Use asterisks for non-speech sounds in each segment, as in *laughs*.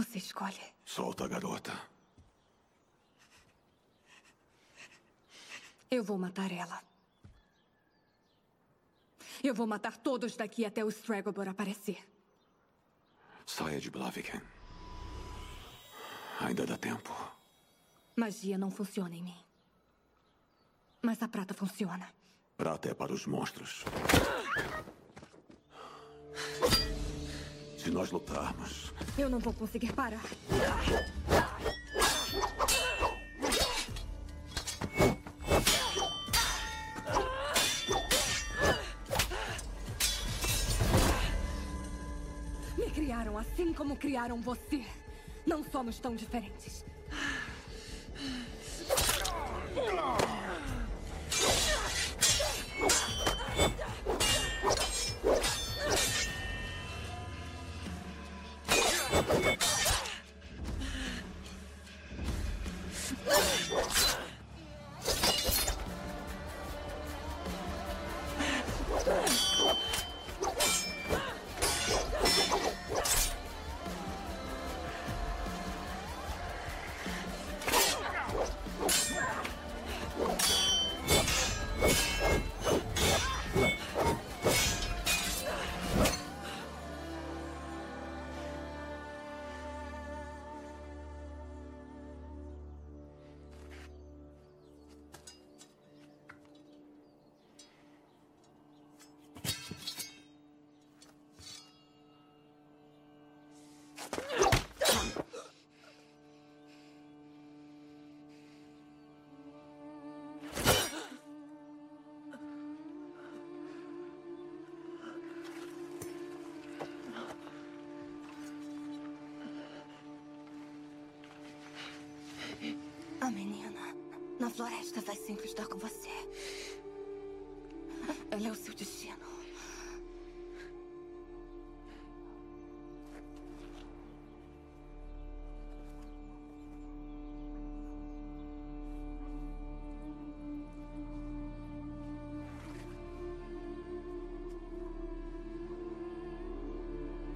Você escolhe. Solta a garota. Eu vou matar ela. Eu vou matar todos daqui até o Stragobor aparecer. Saia de Blaviken. Ainda dá tempo. Magia não funciona em mim. Mas a prata funciona. Prata é para os monstros. Se nós lutarmos, Eu não vou conseguir parar. Me criaram assim como criaram você. Não somos tão diferentes. Menina na floresta vai sempre estar com você. Ela é o seu destino.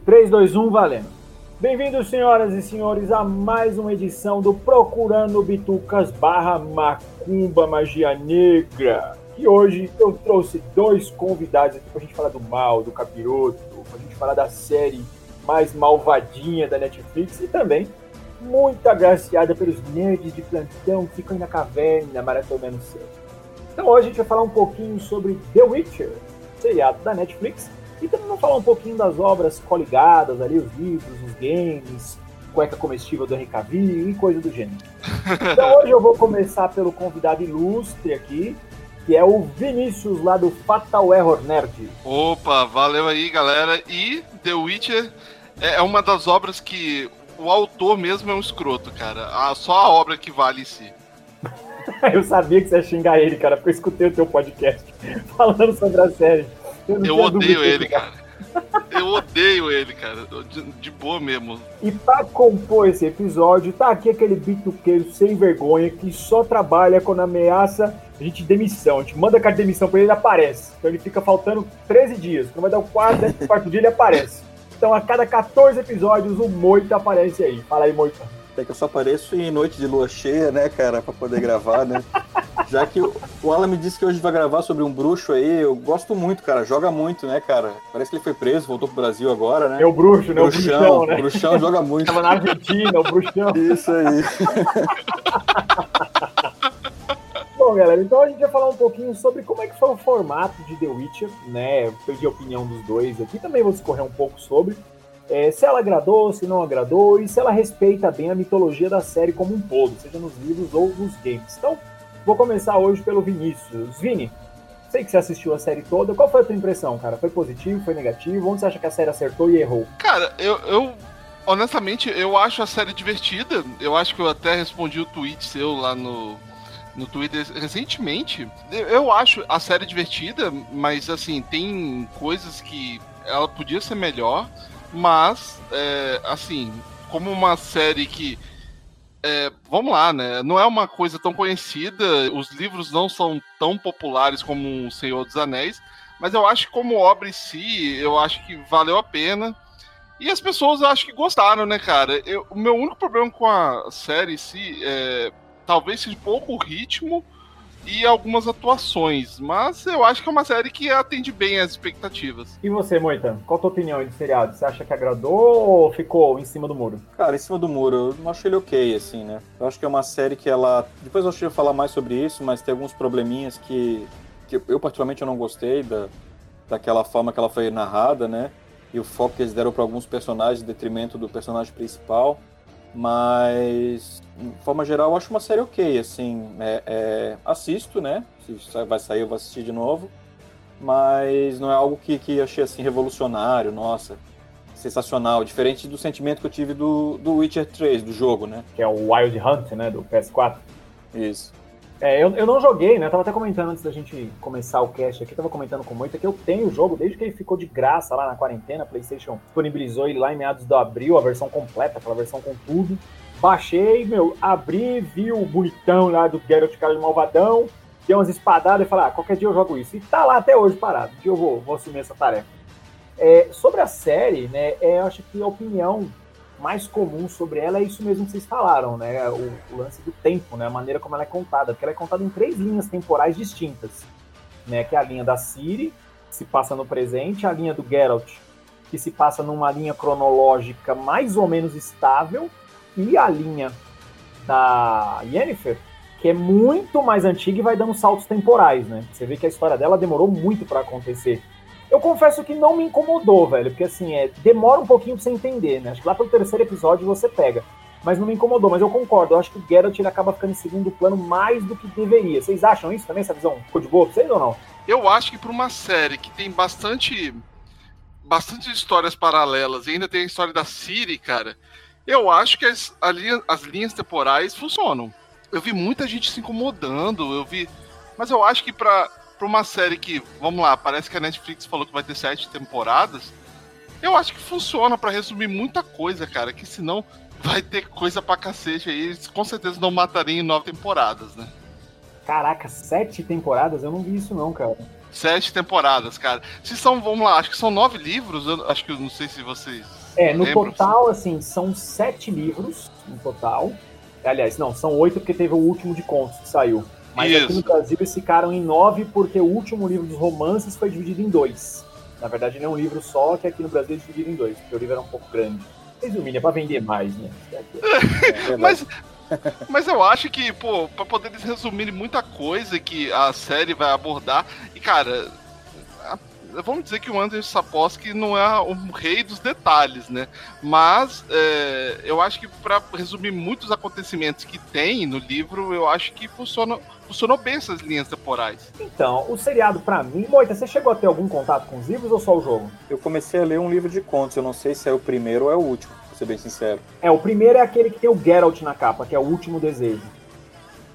Três, dois, um, valendo. Bem-vindos, senhoras e senhores, a mais uma edição do Procurando Bitucas barra Macumba Magia Negra. E hoje eu trouxe dois convidados aqui pra gente falar do mal, do capiroto, pra gente falar da série mais malvadinha da Netflix e também muito agraciada pelos nerds de plantão que ficam aí na caverna maratonando série. Então hoje a gente vai falar um pouquinho sobre The Witcher, seriado da Netflix, e também vamos falar um pouquinho das obras coligadas ali, os livros, os games, cueca comestível do Henry Cavill e coisa do gênero. Então hoje eu vou começar pelo convidado ilustre aqui, que é o Vinícius lá do Fatal Error Nerd. Opa, valeu aí, galera. E The Witcher é uma das obras que o autor mesmo é um escroto, cara. Ah, só a obra que vale em si. *laughs* eu sabia que você ia xingar ele, cara, porque eu escutei o teu podcast *laughs* falando sobre a série. Eu, eu odeio ele, cara. Eu odeio ele, cara. De, de boa mesmo. E pra compor esse episódio, tá aqui aquele bituqueiro sem vergonha que só trabalha quando ameaça a gente de demissão. A gente manda a carta de demissão pra ele, ele aparece. Então ele fica faltando 13 dias. Quando vai dar o quarto, quarto dia, ele aparece. Então a cada 14 episódios, o Moita aparece aí. Fala aí, Moita. Até que eu só apareço em noite de lua cheia, né, cara, pra poder gravar, né? Já que o o Alan me disse que hoje vai gravar sobre um bruxo aí, eu gosto muito, cara, joga muito, né, cara? Parece que ele foi preso, voltou pro Brasil agora, né? É o bruxo, né? O bruxão, né? bruxão joga *laughs* muito. Tava na Argentina, o bruxão. Isso aí. *laughs* Bom, galera, então a gente vai falar um pouquinho sobre como é que foi o formato de The Witcher, né? Eu perdi a opinião dos dois aqui, também vou discorrer um pouco sobre. É, se ela agradou, se não agradou, e se ela respeita bem a mitologia da série como um todo, seja nos livros ou nos games. Então, vou começar hoje pelo Vinícius. Vini, sei que você assistiu a série toda, qual foi a tua impressão, cara? Foi positivo, foi negativo? Onde você acha que a série acertou e errou? Cara, eu, eu honestamente eu acho a série divertida. Eu acho que eu até respondi o tweet seu lá no no Twitter recentemente. Eu, eu acho a série divertida, mas assim, tem coisas que ela podia ser melhor, mas é, assim, como uma série que é, vamos lá, né? Não é uma coisa tão conhecida, os livros não são tão populares como O Senhor dos Anéis, mas eu acho que como obra em si, eu acho que valeu a pena. E as pessoas acho que gostaram, né, cara? Eu, o meu único problema com a série em si é talvez seja pouco ritmo e algumas atuações. Mas eu acho que é uma série que atende bem às expectativas. E você, Moita? Qual a tua opinião aí do seriado? Você acha que agradou ou ficou em cima do muro? Cara, em cima do muro, eu não acho ele ok, assim, né? Eu acho que é uma série que ela. Depois eu acho que eu falar mais sobre isso, mas tem alguns probleminhas que, que eu, particularmente, eu não gostei da, daquela forma que ela foi narrada, né? E o foco que eles deram para alguns personagens em detrimento do personagem principal. Mas, de forma geral, eu acho uma série ok, assim, é, é, assisto, né? Se vai sair, eu vou assistir de novo. Mas não é algo que, que achei, assim, revolucionário, nossa, sensacional. Diferente do sentimento que eu tive do, do Witcher 3, do jogo, né? Que é o Wild Hunt, né, do PS4. Isso. É, eu, eu não joguei, né? tava até comentando antes da gente começar o cast aqui, tava comentando com o Moita que eu tenho o jogo desde que ele ficou de graça lá na quarentena. A PlayStation disponibilizou ele lá em meados de abril, a versão completa, aquela versão com tudo. Baixei, meu, abri, vi o bonitão lá do Geralt cara de malvadão, dei umas espadadas e falei, ah, qualquer dia eu jogo isso. E tá lá até hoje parado, que eu vou, vou assumir essa tarefa. É, sobre a série, né, é, eu acho que a opinião mais comum sobre ela é isso mesmo que vocês falaram, né? O, o, lance do tempo, né? A maneira como ela é contada, porque ela é contada em três linhas temporais distintas, né? Que é a linha da Ciri, que se passa no presente, a linha do Geralt, que se passa numa linha cronológica mais ou menos estável, e a linha da Yennefer, que é muito mais antiga e vai dando saltos temporais, né? Você vê que a história dela demorou muito para acontecer. Eu confesso que não me incomodou, velho, porque assim, é, demora um pouquinho pra você entender, né? Acho que lá pelo terceiro episódio você pega. Mas não me incomodou, mas eu concordo. Eu acho que o Geralt ele acaba ficando em segundo plano mais do que deveria. Vocês acham isso também, essa visão? Ficou de boa pra vocês ou não? Eu acho que pra uma série que tem bastante. bastante histórias paralelas e ainda tem a história da Siri, cara. Eu acho que as, as linhas temporais funcionam. Eu vi muita gente se incomodando, eu vi. Mas eu acho que pra pra uma série que, vamos lá, parece que a Netflix falou que vai ter sete temporadas. Eu acho que funciona para resumir muita coisa, cara. Que senão vai ter coisa pra cacete aí. Eles com certeza não matariam em nove temporadas, né? Caraca, sete temporadas? Eu não vi isso não, cara. Sete temporadas, cara. Se são, vamos lá, acho que são nove livros, eu acho que eu não sei se vocês. É, no lembram, total, assim, são sete livros no total. Aliás, não, são oito porque teve o último de contos que saiu. Mas Isso. aqui no Brasil eles ficaram em nove porque o último livro dos romances foi dividido em dois. Na verdade, não é um livro só, que aqui no Brasil é dividido em dois, porque o livro era um pouco grande. Resumindo, é pra vender mais, né? É, *laughs* mas, mas eu acho que, pô, pra poder eles resumirem muita coisa que a série vai abordar, e cara, vamos dizer que o Andrzej Sapolsky não é o rei dos detalhes, né? Mas é, eu acho que para resumir muitos acontecimentos que tem no livro, eu acho que funciona, funcionou bem essas linhas temporais. Então, o seriado para mim, Moita, você chegou a ter algum contato com os livros ou só o jogo? Eu comecei a ler um livro de contos, eu não sei se é o primeiro ou é o último, pra ser bem sincero. É, o primeiro é aquele que tem o Geralt na capa, que é o último desejo.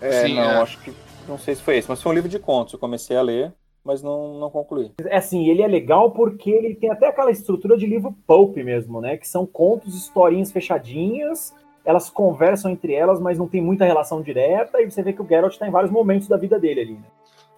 É, Sim, não, é. acho que não sei se foi esse, mas foi um livro de contos, eu comecei a ler mas não, não concluí. É assim, ele é legal porque ele tem até aquela estrutura de livro pulp mesmo, né? Que são contos, historinhas fechadinhas, elas conversam entre elas, mas não tem muita relação direta, e você vê que o Geralt está em vários momentos da vida dele ali, né?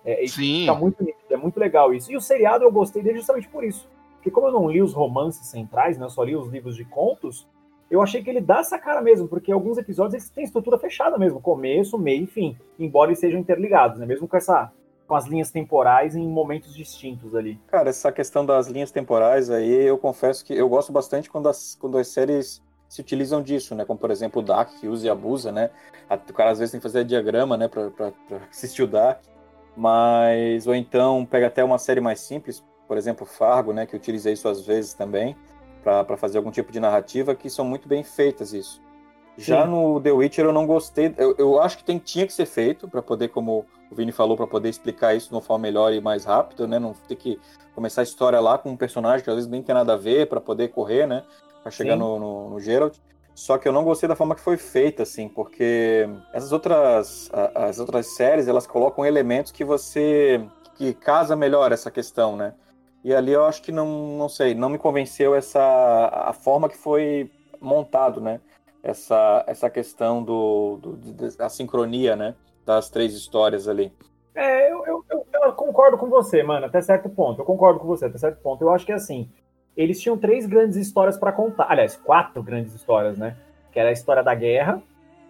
É, Sim. Tá muito, é muito legal isso. E o seriado eu gostei dele justamente por isso. Porque como eu não li os romances centrais, né? Eu só li os livros de contos, eu achei que ele dá essa cara mesmo, porque alguns episódios eles têm estrutura fechada mesmo, começo, meio e fim, embora eles sejam interligados, né? Mesmo com essa com as linhas temporais em momentos distintos ali. Cara, essa questão das linhas temporais aí, eu confesso que eu gosto bastante quando as, quando as séries se utilizam disso, né? Como, por exemplo, o Dark, que usa e abusa, né? O cara às vezes tem que fazer diagrama, né? Pra, pra, pra *laughs* assistir o Dark. Mas, ou então, pega até uma série mais simples, por exemplo, Fargo, né? Que utiliza isso às vezes também, para fazer algum tipo de narrativa, que são muito bem feitas isso. Já Sim. no The Witcher eu não gostei. Eu, eu acho que tem, tinha que ser feito para poder, como o Vini falou, para poder explicar isso de uma forma melhor e mais rápida, né? Não ter que começar a história lá com um personagem que às vezes nem tem nada a ver para poder correr, né? Para chegar no, no, no Geralt. Só que eu não gostei da forma que foi feita, assim, porque essas outras, as outras séries, elas colocam elementos que você, que casa melhor essa questão, né? E ali eu acho que não, não sei, não me convenceu essa, a forma que foi montado, né? Essa, essa questão do, do, da sincronia, né? Das três histórias ali. É, eu, eu, eu, eu, concordo com você, mano, até certo ponto. Eu concordo com você, até certo ponto. Eu acho que assim, eles tinham três grandes histórias para contar. Aliás, quatro grandes histórias, né? Que era a história da guerra,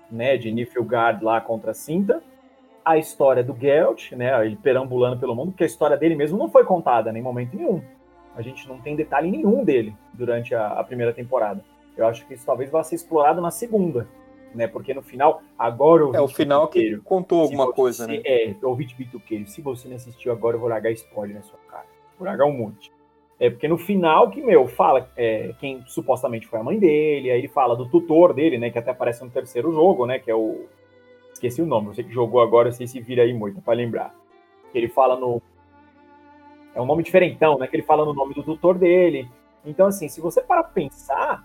né? De Nifilgard lá contra Cinta. A história do Geralt, né? Ele perambulando pelo mundo, porque a história dele mesmo não foi contada em momento nenhum. A gente não tem detalhe nenhum dele durante a, a primeira temporada. Eu acho que isso talvez vá ser explorado na segunda, né? Porque no final, agora É o final que contou alguma você, coisa, né? É, ouvinte bituqueiro, se você não assistiu agora, eu vou largar spoiler na sua cara. Vou largar um monte. É porque no final que, meu, fala é, quem supostamente foi a mãe dele, aí ele fala do tutor dele, né, que até aparece no terceiro jogo, né, que é o... Esqueci o nome, você que jogou agora, eu sei se vira aí muito pra lembrar. Ele fala no... É um nome diferentão, né, que ele fala no nome do tutor dele. Então, assim, se você para pensar,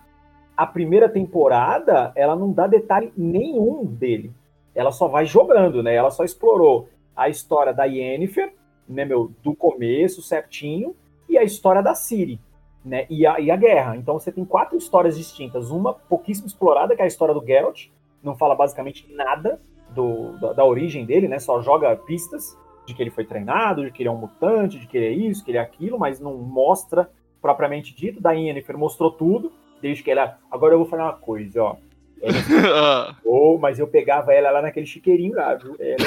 a primeira temporada, ela não dá detalhe nenhum dele. Ela só vai jogando, né, ela só explorou a história da Yennefer, né, meu, do começo, certinho, e a história da Ciri, né? E a, e a guerra. Então você tem quatro histórias distintas. Uma pouquíssimo explorada, que é a história do Geralt. Não fala basicamente nada do, da, da, origem dele, né? Só joga pistas de que ele foi treinado, de que ele é um mutante, de que ele é isso, que ele é aquilo, mas não mostra propriamente dito. Da Yennefer mostrou tudo, desde que ela. Agora eu vou falar uma coisa, ó. *laughs* Ela... oh, mas eu pegava ela lá naquele chiqueirinho lá, viu? Ela,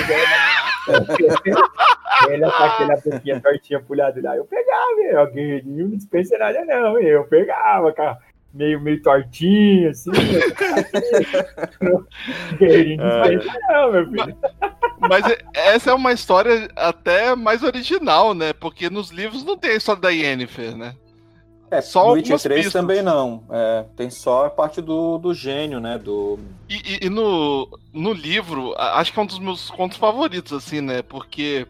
ela tá aquela boquinha tortinha pulhada lá. Eu pegava, eu, guerreirinho não dispensa nada, não. Eu pegava, cara. Meio, meio tortinho, assim. guerreirinho não dispensa, não, meu filho. Mas essa é uma história até mais original, né? Porque nos livros não tem a história da Yennefer, né? É, só no Witcher 3 pistas. também não. É, tem só a parte do, do gênio, né? Do... E, e, e, no, no livro, acho que é um dos meus contos favoritos, assim, né? Porque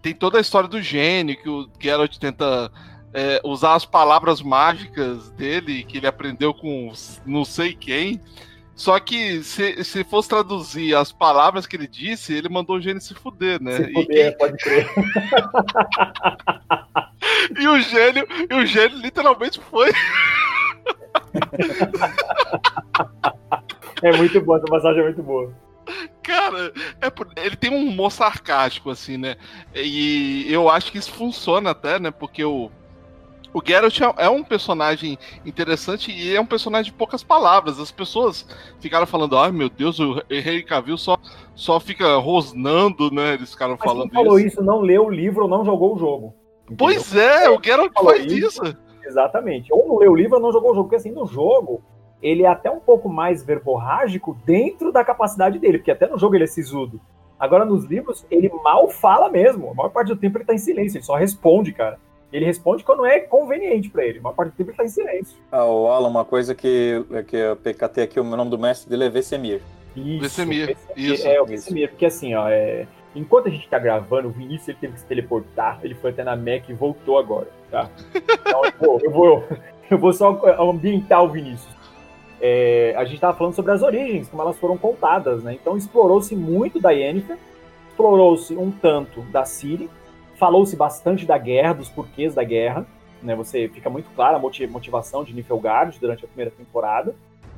tem toda a história do gênio, que o Geralt tenta é, usar as palavras mágicas dele, que ele aprendeu com não sei quem. Só que se, se fosse traduzir as palavras que ele disse, ele mandou o gênio se fuder, né? Se fuder, quem... pode crer. *laughs* e o gênio, e o gênio literalmente foi. é muito boa, essa passagem é muito boa. Cara, é, ele tem um humor sarcástico, assim, né? E eu acho que isso funciona até, né? Porque o, o Geralt é, é um personagem interessante e é um personagem de poucas palavras. As pessoas ficaram falando, ai meu Deus, o Henry Cavill só, só fica rosnando, né? Eles ficaram Mas falando quem falou isso. isso, não leu o livro ou não jogou o jogo. Entendeu? Pois é, o Geralt faz isso. isso. Exatamente. Ou não leu o livro ou não jogou o jogo. Porque assim, no jogo, ele é até um pouco mais verborrágico dentro da capacidade dele, porque até no jogo ele é sisudo. Agora, nos livros, ele mal fala mesmo. A maior parte do tempo ele tá em silêncio, ele só responde, cara. Ele responde quando é conveniente para ele. A maior parte do tempo ele tá em silêncio. Ah, o Alan, uma coisa que, que eu PKT aqui, o nome do mestre dele é Vesemir. Isso, Vesemir. Isso. É, o Vesemir, porque assim, ó, é... enquanto a gente tá gravando, o Vinícius ele teve que se teleportar, ele foi até na Mac e voltou agora, tá? Então, eu vou, eu vou, só ambientar o Vinícius é, a gente estava falando sobre as origens, como elas foram contadas, né? Então explorou-se muito da Yennefer, explorou-se um tanto da Ciri, falou-se bastante da guerra, dos porquês da guerra, né? Você fica muito clara a motivação de Niflgaard durante a primeira temporada,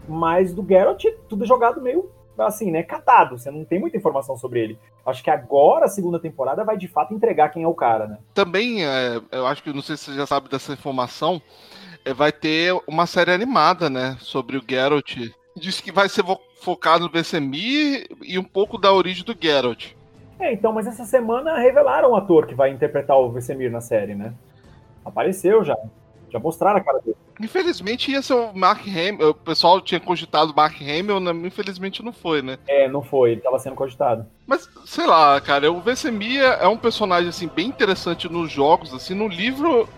mas do Geralt tudo jogado meio assim, né, catado, você não tem muita informação sobre ele. Acho que agora a segunda temporada vai de fato entregar quem é o cara, né? Também, é, eu acho que não sei se você já sabe dessa informação, é, vai ter uma série animada, né? Sobre o Geralt. Diz que vai ser focado no Vesemir e um pouco da origem do Geralt. É, então, mas essa semana revelaram o ator que vai interpretar o Vesemir na série, né? Apareceu já. Já mostraram a cara dele. Infelizmente ia ser o Mark Hamill. O pessoal tinha cogitado o Mark Hamill, né? infelizmente não foi, né? É, não foi, ele tava sendo cogitado. Mas, sei lá, cara, o Vesemir é um personagem, assim, bem interessante nos jogos, assim, no livro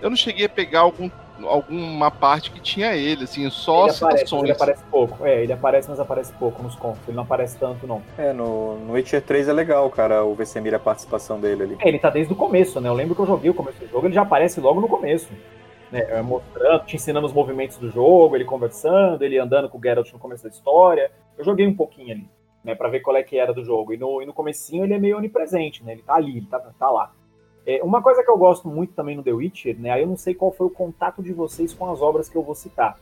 eu não cheguei a pegar algum alguma parte que tinha ele, assim, só ele aparece, ele aparece pouco. É, ele aparece, mas aparece pouco nos contos. Ele não aparece tanto, não. É, no, no Witcher 3 é legal, cara, o Vesemir, a participação dele ali. É, ele tá desde o começo, né? Eu lembro que eu joguei o começo do jogo, ele já aparece logo no começo. Né, é, mostrando, te ensinando os movimentos do jogo, ele conversando, ele andando com o Geralt no começo da história. Eu joguei um pouquinho ali, né, pra ver qual é que era do jogo. E no, e no comecinho ele é meio onipresente, né? Ele tá ali, ele tá, tá lá. É, uma coisa que eu gosto muito também no The Witcher, né? Aí eu não sei qual foi o contato de vocês com as obras que eu vou citar.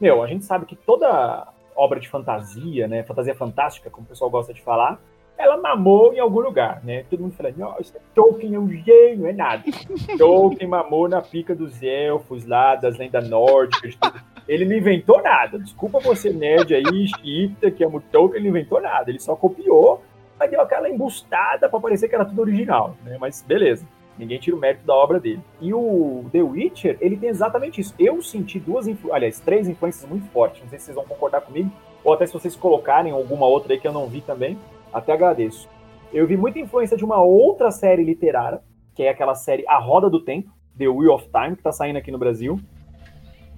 Meu, a gente sabe que toda obra de fantasia, né? Fantasia fantástica, como o pessoal gosta de falar, ela mamou em algum lugar, né? Todo mundo falando, nossa, Tolkien é um gênio, é nada. *laughs* Tolkien mamou na pica dos elfos lá, das lendas nórdicas, tudo. Ele não inventou nada. Desculpa você, nerd aí, xiita, que ama o Tolkien, ele não inventou nada. Ele só copiou, mas deu aquela embustada pra parecer que era tudo original, né? Mas beleza. Ninguém tira o mérito da obra dele. E o The Witcher, ele tem exatamente isso. Eu senti duas, influ... aliás, três influências muito fortes. Não sei se vocês vão concordar comigo, ou até se vocês colocarem alguma outra aí que eu não vi também. Até agradeço. Eu vi muita influência de uma outra série literária, que é aquela série A Roda do Tempo, The Wheel of Time, que tá saindo aqui no Brasil.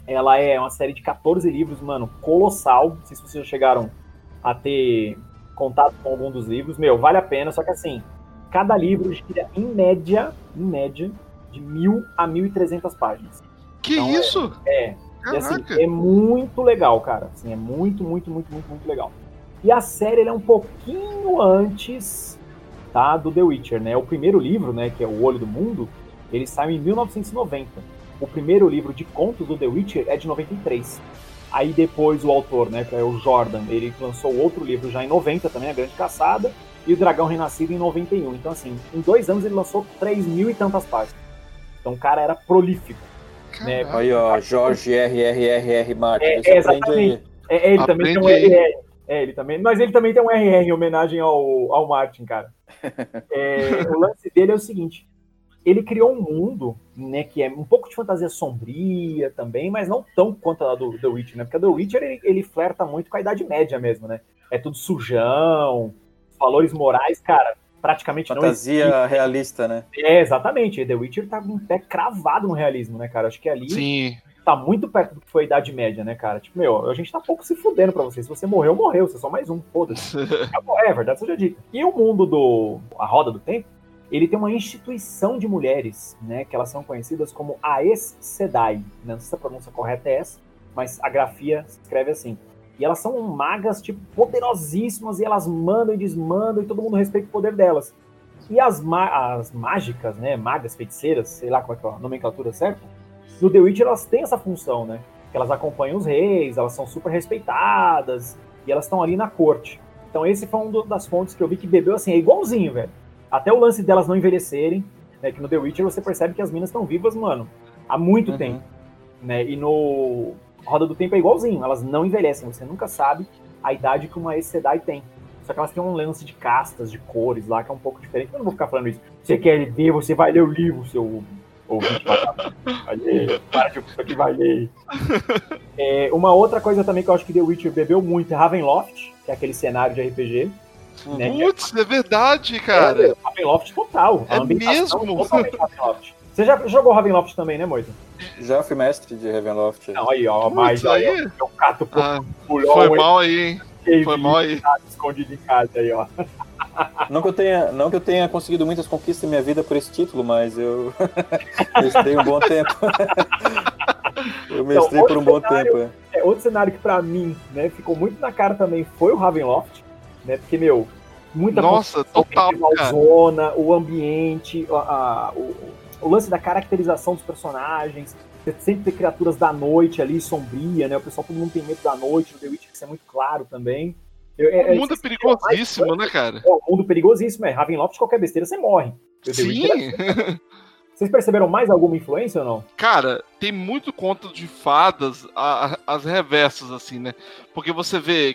Ela é uma série de 14 livros, mano, colossal. Não sei se vocês já chegaram a ter contato com algum dos livros. Meu, vale a pena, só que assim, cada livro gira em média, em média, de mil a mil e trezentas páginas. Que Então, isso? É, e assim, é muito legal, cara. Assim, é muito, muito, muito, muito, muito legal. E a série ele é um pouquinho antes tá, do The Witcher, né? O primeiro livro, né, que é O Olho do Mundo, ele saiu em 1990. O primeiro livro de contos do The Witcher é de 93. Aí depois o autor, né, que é o Jordan, ele lançou outro livro já em 90 também, A Grande Caçada, e o Dragão Renascido em 91. Então, assim, em dois anos ele lançou 3 mil e tantas páginas. Então o cara era prolífico. né? Aí, ó, Jorge R.R.R.R. Martin. É, é, exatamente. aí. É, ele também tem um. RR. É, ele também. Mas ele também tem um RR em homenagem ao, ao Martin, cara. *laughs* É, o lance dele é o seguinte: ele criou um mundo, né, que é um pouco de fantasia sombria também, mas não tão quanto a do The Witcher, né? Porque a The Witcher ele, ele flerta muito com a Idade Média mesmo, né? É tudo sujão, valores morais, cara, praticamente não Fantasia realista, né? É, exatamente. The Witcher tá com um pé cravado no realismo, né, cara? Acho que ali Sim. Tá muito perto do que foi a Idade Média, né, cara? Tipo, meu, a gente tá pouco se fudendo pra você. Se você morreu, morreu. Você é só mais um, foda-se. *laughs* É, verdade seja dita. E o mundo do A Roda do Tempo, ele tem uma instituição de mulheres, né, que elas são conhecidas como Aes Sedai. Não sei se a pronúncia correta é essa, mas a grafia se escreve assim. E elas são magas, tipo, poderosíssimas, e elas mandam e desmandam, e todo mundo respeita o poder delas. E as, as mágicas, né, magas, feiticeiras, sei lá qual é, que é a nomenclatura certa, no The Witcher elas têm essa função, né? Que elas acompanham os reis, elas são super respeitadas, e elas estão ali na corte. Então esse foi uma das fontes que eu vi que bebeu assim, é igualzinho, velho. Até o lance delas não envelhecerem, né? Que no The Witcher você percebe que as minas estão vivas, mano, há muito Uhum. tempo. Né? E no Roda do Tempo é igualzinho, elas não envelhecem, você nunca sabe a idade que uma Aes Sedai tem. Só que elas têm um lance de castas, de cores lá, que é um pouco diferente. Eu não vou ficar falando isso. Você quer ver, você vai ler o livro, seu ouvinte. Vai ler, para de isso aqui, vai ler. É, uma outra coisa também que eu acho que The Witcher bebeu muito é Ravenloft, que é aquele cenário de RPG. Né? É Putz, é verdade, cara. é, Ravenloft total. É mesmo? Totalmente Ravenloft. Você já jogou Ravenloft também, né, Moita? Já fui mestre de Ravenloft. Não, aí, ó, Putz, mas aí, aí- eu cato pro Ah, foi mal aí, hein? Foi mal aí. escondido em casa aí, ó. Não que, eu tenha, não que eu tenha conseguido muitas conquistas em minha vida por esse título, mas eu *laughs* mestrei um bom tempo. eu mestrei por um bom cenário- tempo. é. É, outro cenário que pra mim, né, ficou muito na cara também foi o Ravenloft, né? Porque, meu, muita Nossa, total, cara. zona, o ambiente, a, a- o, o lance da caracterização dos personagens. Sempre tem criaturas da noite ali, sombria, né? O pessoal, todo mundo tem medo da noite, no The Witcher isso é muito claro também. Eu- é- O mundo é perigosíssimo, né, cara? É um mundo perigosíssimo, é. Ravenloft, qualquer besteira, você morre. O é- Sim. Vocês perceberam mais alguma influência ou não? Cara, tem muito conto de fadas a- a- as reversas, assim, né? Porque você vê.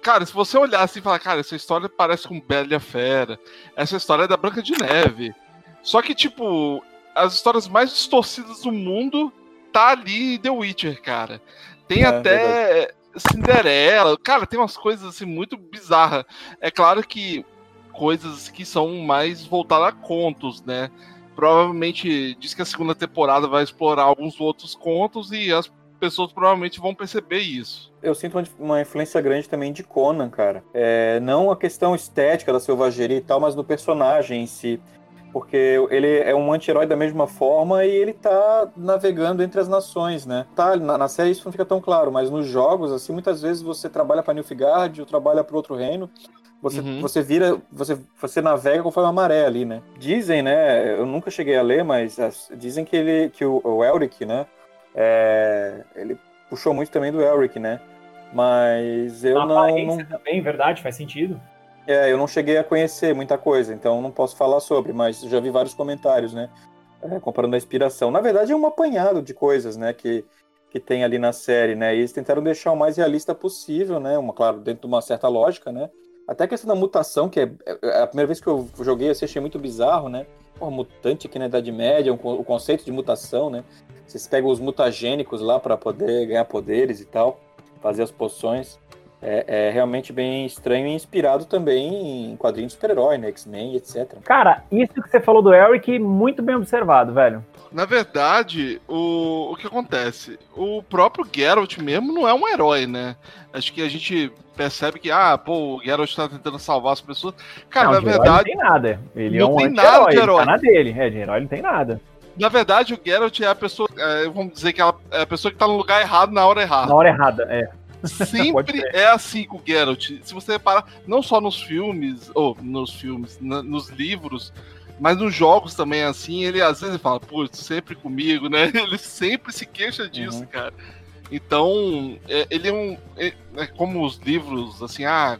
Cara, se você olhar assim e falar, cara, essa história parece com Bela e a Fera. Essa história é da Branca de Neve. Só que, tipo, as histórias mais distorcidas do mundo tá ali em The Witcher, cara. Tem É, até Cinderela. Cara, tem umas coisas assim muito bizarras. É claro que coisas que são mais voltadas a contos, né? provavelmente diz que a segunda temporada vai explorar alguns outros contos e as pessoas provavelmente vão perceber isso. Eu sinto uma, influência grande também de Conan, cara. É, não a questão estética da selvageria e tal, mas no personagem em si. Porque ele é um anti-herói da mesma forma e ele tá navegando entre as nações, né? Tá, na, na série isso não fica tão claro, mas nos jogos, assim, muitas vezes você trabalha pra Nilfgaard ou trabalha para outro reino. Você, Uhum. você vira, você, você navega conforme a maré ali, né? Dizem, né? Eu nunca cheguei a ler, mas as- dizem que ele, que o, o Elric, né? é, ele puxou muito também do Elric, né? Mas eu Na não, não- também, verdade, faz sentido. É, eu não cheguei a conhecer muita coisa, então não posso falar sobre, mas já vi vários comentários, né? É, comparando a inspiração. Na verdade, é um apanhado de coisas, né? Que, que tem ali na série, né? E eles tentaram deixar o mais realista possível, né? Uma, claro, dentro de uma certa lógica, né? Até a questão da mutação, que é, é a primeira vez que eu joguei, eu achei muito bizarro, né? Pô, mutante aqui na Idade Média, o conceito de mutação, né? Vocês pegam os mutagênicos lá para poder ganhar poderes e tal, fazer as poções é, é, realmente bem estranho e inspirado também em quadrinhos de super-herói, né? X-Men, etc. Cara, isso que você falou do Eric, muito bem observado, velho. Na verdade, o, o que acontece? O próprio Geralt mesmo não é um herói, né? Acho que a gente percebe que, ah, pô, o Geralt tá tentando salvar as pessoas. Cara, não, na verdade. Não tem nada. Ele não é um tem nada de herói. Ele tá na dele. É, de herói não tem nada. Na verdade, o Geralt é a pessoa. É, vamos dizer que ela é a pessoa que tá no lugar errado na hora errada. Na hora errada, é. Sempre é assim com o Geralt. Se você reparar, não só nos filmes, ou nos filmes, na, nos livros, mas nos jogos também é assim. Ele às vezes fala, putz, sempre comigo, né? *laughs* Ele sempre se queixa disso, uhum. cara. Então, é, ele é um. É, é, como os livros, assim, ah,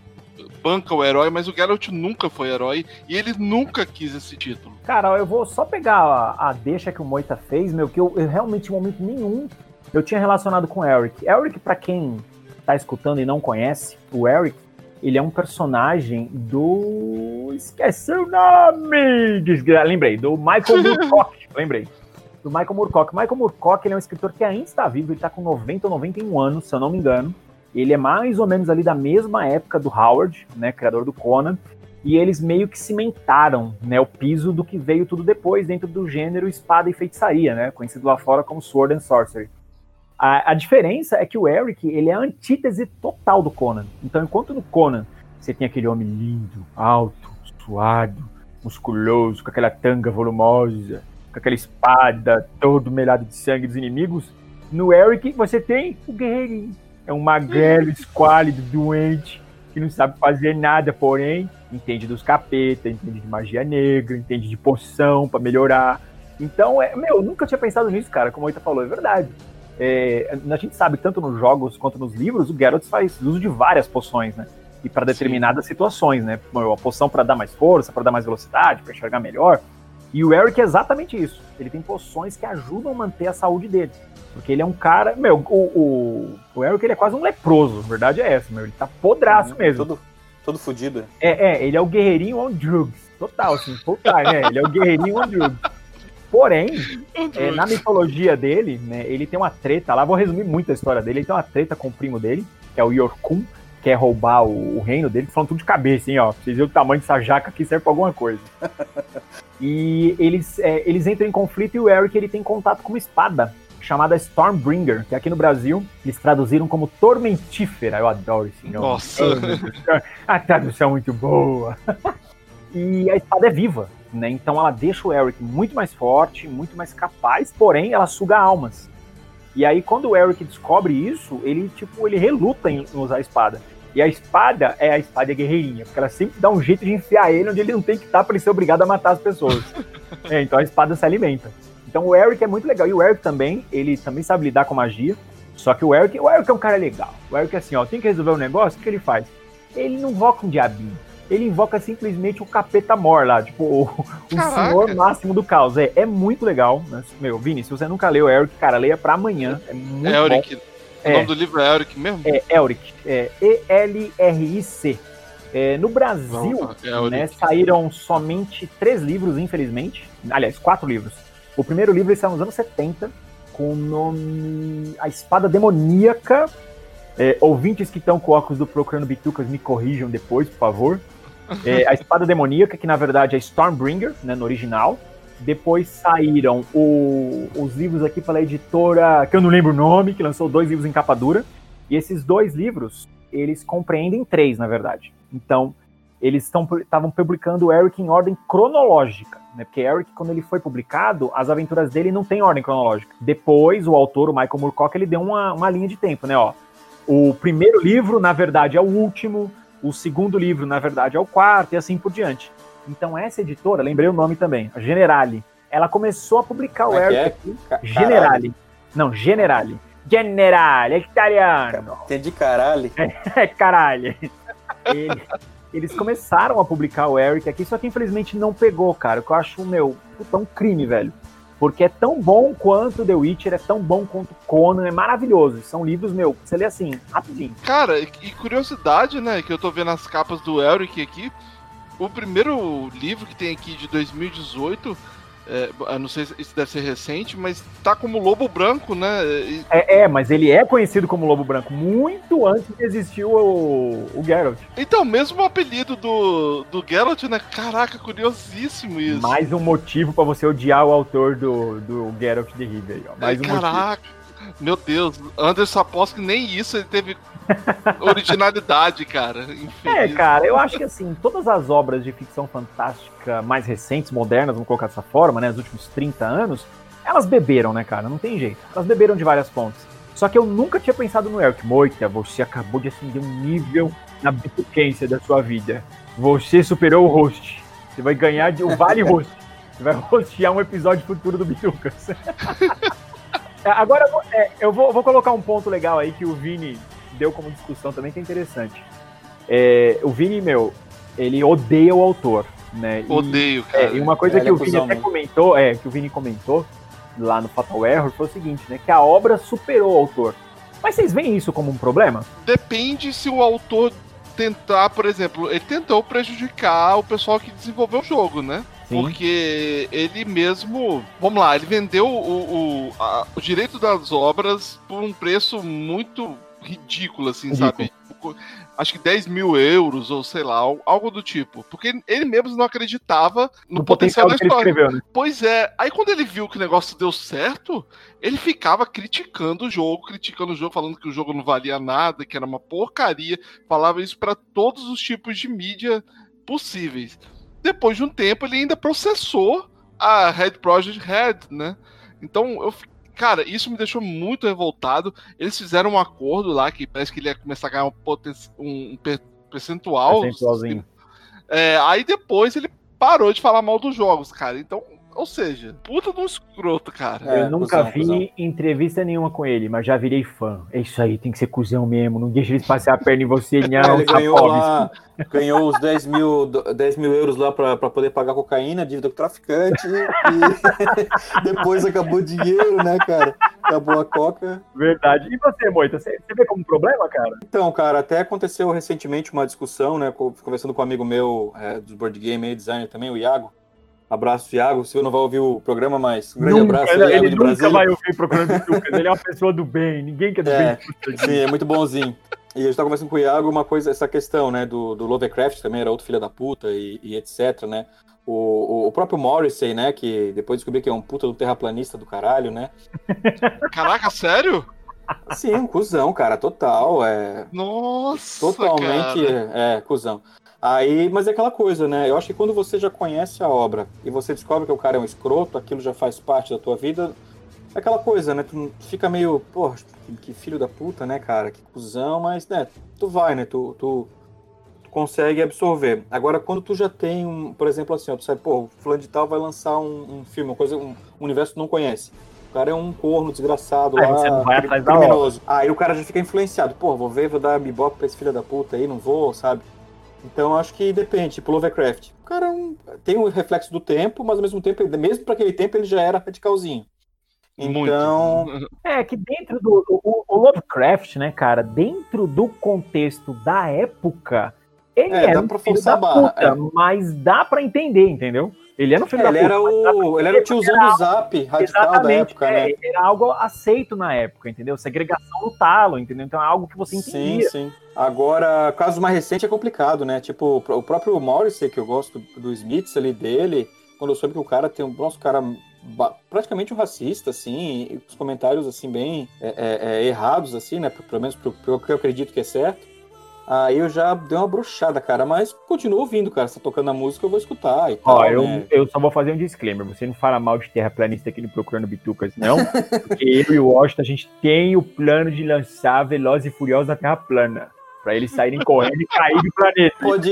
banca o herói, mas o Geralt nunca foi herói e ele nunca quis esse título. Cara, eu vou só pegar a, a deixa que o Moita fez, meu, que eu, eu realmente, em momento nenhum, eu tinha relacionado com Eric. Eric, para quem tá escutando e não conhece, o Eric, ele é um personagem do. Esqueci o nome! Desgra... Lembrei, do Michael *laughs* Moorcock. Lembrei. Do Michael Moorcock. Michael Moorcock ele é um escritor que ainda está vivo, ele está com 90 ou 91 anos, se eu não me engano. Ele é mais ou menos ali da mesma época do Howard, né, criador do Conan, e eles meio que cimentaram né, o piso do que veio tudo depois dentro do gênero espada e feitiçaria, né, conhecido lá fora como Sword and Sorcery. A, a, diferença é que o Eric, ele é a antítese total do Conan. Então, enquanto no Conan você tem aquele homem lindo, alto, suado, musculoso, com aquela tanga volumosa, com aquela espada todo melhado de sangue dos inimigos, no Eric você tem o guerreirinho. É um magrelo, *laughs* esquálido, doente, que não sabe fazer nada, porém entende dos capetas, entende de magia negra, entende de poção para melhorar. Então, é, meu, eu nunca tinha pensado nisso, cara, como o Oita falou, é verdade. É, a gente sabe, tanto nos jogos quanto nos livros, o Geralt faz uso de várias poções, né? E para determinadas Sim. situações, né? A poção para dar mais força, para dar mais velocidade, para enxergar melhor. E o Eric é exatamente isso. Ele tem poções que ajudam a manter a saúde dele. Porque ele é um cara. Meu, o, o, o Eric ele é quase um leproso, a verdade é essa, meu. Ele tá podraço uhum, mesmo. Todo, todo fudido. É, é, ele é o guerreirinho on drugs. Total, assim, full time, né? Ele é o guerreirinho on drugs. *laughs* Porém, é, na mitologia dele, né, ele tem uma treta lá, vou resumir muito a história dele, ele tem uma treta com o primo dele, que é o Yorkun, que quer roubar o, o, reino dele, falando tudo de cabeça, hein, ó. Vocês viram o tamanho dessa jaca aqui, serve pra alguma coisa. *laughs* e eles, é, eles entram em conflito e o Eric ele tem contato com uma espada chamada Stormbringer, que aqui no Brasil eles traduziram como Tormentífera. Eu adoro esse nome. Nossa! a tradução é muito boa. *laughs* e a espada é viva né? Então ela deixa o Eric muito mais forte, muito mais capaz, porém ela suga almas. E aí quando o Eric descobre isso, ele tipo, ele reluta em usar a espada. E a espada é a espada guerreirinha, porque ela sempre dá um jeito de enfiar ele onde ele não tem que estar para ele ser obrigado a matar as pessoas. *laughs* é, então a espada se alimenta. Então o Eric é muito legal. E o Eric também, ele também sabe lidar com magia. Só que o Eric, o Eric é um cara legal. O Eric é assim, ó, tem que resolver um negócio, o que ele faz? Ele não invoca um diabinho ele invoca simplesmente o capeta mor lá, tipo, o, o senhor máximo do caos. É, é muito legal. Né? Meu, Vini, se você nunca leu Eric, cara, leia pra amanhã. É muito é Eric. Bom. O é, nome do livro é Eric mesmo? É, Eric. É E-L-R-I-C. É, no Brasil, é né, saíram somente três livros, infelizmente. Aliás, quatro livros. O primeiro livro saiu nos anos 70, com o nome A Espada Demoníaca. É, ouvintes que estão com óculos do Procurando Bitucas, me corrijam depois, por favor. É, a Espada Demoníaca, que na verdade é Stormbringer, né, no original. Depois saíram o, os livros aqui pela editora, que eu não lembro o nome, que lançou dois livros em capa dura. E esses dois livros, eles compreendem três, na verdade. Então, eles estavam publicando o Eric em ordem cronológica, né? Porque Eric, quando ele foi publicado, as aventuras dele não tem ordem cronológica. Depois, o autor, o Michael Moorcock, ele deu uma, uma linha de tempo, né? Ó, o primeiro livro, na verdade, é o último o segundo livro, na verdade, é o quarto e assim por diante. Então essa editora, lembrei o nome também, a Generali, ela começou a publicar o Eric é? aqui. Generali. Não, Generali. Generali, é italiano. Entendi caralho. *laughs* É, é caralho. Ele, eles começaram a publicar o Eric aqui, só que infelizmente não pegou, cara. O que eu acho, meu, puta, um crime, velho. Porque é tão bom quanto The Witcher, é tão bom quanto Conan, é maravilhoso. São livros, meu, você lê assim, rapidinho. Cara, e curiosidade, né, que eu tô vendo as capas do Eric aqui. O primeiro livro que tem aqui de 2018 é, eu não sei se isso deve ser recente, mas tá como Lobo Branco, né? E... É, é, mas ele é conhecido como Lobo Branco muito antes de existir o, o Geralt. Então, mesmo o apelido do, do Geralt, né? Caraca, curiosíssimo isso. Mais um motivo para você odiar o autor do, do Geralt de Rivia. Mais um Caraca, motivo. Meu Deus, Anderson aposto que nem isso ele teve originalidade, cara. Infeliz. É, cara, eu acho que assim, todas as obras de ficção fantástica mais recentes, modernas, vamos colocar dessa forma, né, nos últimos 30 anos, elas beberam, né, cara? Não tem jeito. Elas beberam de várias fontes. Só que eu nunca tinha pensado no Eric. Moita, você acabou de acender um nível na bituquência da sua vida. Você superou o host. Você vai ganhar de, o Vale Host. Você vai hostear um episódio futuro do Bitucas. *laughs* Agora, é, eu vou, vou, colocar um ponto legal aí que o Vini deu como discussão também que é interessante. É, o Vini, meu, ele odeia o autor, né? E, Odeio, cara. É, e uma coisa que é o Vini até comentou, é, que o Vini comentou lá no Fatal Error foi o seguinte, né? Que a obra superou o autor. Mas vocês veem isso como um problema? Depende se o autor tentar, por exemplo, ele tentou prejudicar o pessoal que desenvolveu o jogo, né? Sim. Porque ele mesmo, vamos lá, ele vendeu o, o, a, o direito das obras por um preço muito ridículo, assim, Ridículo. sabe? Acho que 10 mil euros, ou sei lá, algo do tipo. Porque ele mesmo não acreditava no, no potencial, potencial, da história. Escreveu, né? Pois é, aí quando ele viu que o negócio deu certo, ele ficava criticando o jogo, criticando o jogo, falando que o jogo não valia nada, que era uma porcaria. Falava isso para todos os tipos de mídia possíveis. Depois de um tempo, ele ainda processou a Red Project Red, né? Então eu Cara, isso me deixou muito revoltado. Eles fizeram um acordo lá que parece que ele ia começar a ganhar um, poten um percentual. Percentualzinho. É, aí depois ele parou de falar mal dos jogos, cara. Então ou seja, puta de um escroto, cara. É, eu nunca cuzão, vi cuzão. entrevista nenhuma com ele, mas já virei fã. É isso aí, tem que ser cuzão mesmo. Não deixa eles passar a perna em você, *laughs* não. ele ganhou, lá, ganhou os 10 mil, 10 mil euros lá pra, pra poder pagar cocaína, dívida com traficante. e *laughs* depois acabou o dinheiro, né, cara? Acabou a coca. Verdade. E você, Moita, você, você vê como problema, cara? Então, cara, até aconteceu recentemente uma discussão, né? Conversando com um amigo meu é, do board game designer também, o Iago. Abraço, Thiago. Você não vai ouvir o programa, mas um grande nunca, abraço. Ele, ele nunca vai ouvir o programa do Lucas. Ele é uma pessoa do bem. Ninguém quer do é, bem. Sim, é muito bonzinho. E a gente tá conversando com o Iago uma coisa, essa questão, né, do, do Lovecraft também, era outro filho da puta e, e etc, né. O, o, próprio Morrissey, né, que depois descobri que é um puta do terraplanista do caralho, né. *laughs* Caraca, sério? Sim, um cuzão, cara, total. É... Nossa! Totalmente, cara. é, cuzão. Aí, mas é aquela coisa, né? Eu acho que quando você já conhece a obra e você descobre que o cara é um escroto, aquilo já faz parte da tua vida, é aquela coisa, né? Tu fica meio, pô, que filho da puta, né, cara? Que cuzão, mas, né, tu vai, né? Tu, tu, tu consegue absorver. Agora, quando tu já tem um, por exemplo, assim, ó, tu sabe, pô, o fulano de tal vai lançar um, um filme, uma coisa, um, um universo que tu não conhece. O cara é um corno desgraçado é, lá, criminoso. Aí o cara já fica influenciado. Pô, vou ver, vou dar bebop pra esse filho da puta aí, não vou, sabe? Então acho que depende, tipo Lovecraft. O cara é tem um reflexo do tempo, mas ao mesmo tempo, mesmo para aquele tempo, ele já era radicalzinho. Então. Muito. É que dentro do. O, o, Lovecraft, né, cara, dentro do contexto da época, ele é, dá um pra forçar a barra, puta, é. mas dá para entender, entendeu? Ele era um filho é, da ele puta. Era o, ele era o tiozão do zap radical da época, é, né? Era algo aceito na época, entendeu? Segregação no talo, entendeu? Então é algo que você entendia. Sim, sim. Agora, caso mais recente é complicado, né? Tipo, o próprio Morrissey, que eu gosto do Smiths ali dele, quando eu soube que o cara tem um. Nossa, cara praticamente um racista, assim, os comentários, assim, bem é, é, é, errados, assim, né? Pelo menos pelo que eu acredito que é certo. Aí eu já dei uma bruxada, cara, mas continuo ouvindo, cara. Se tá tocando a música, eu vou escutar e tal. Ó, eu, né? eu só vou fazer um disclaimer. Você não fala mal de terraplanista aqui no Procurando Bitucas, não. porque eu e o Washington, a gente tem o plano de lançar Velozes e Furiosos na Terra plana. Pra eles saírem correndo e cair do planeta. Pode